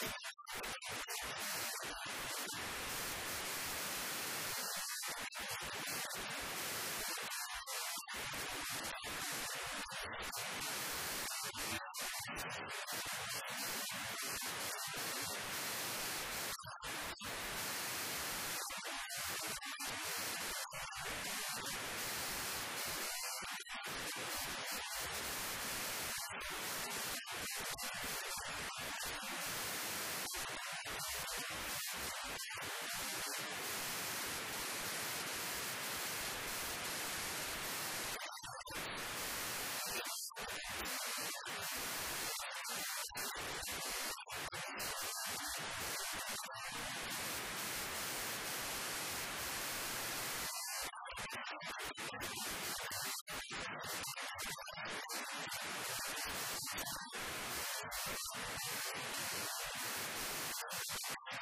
Un lawend incident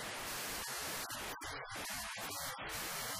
ハハハハ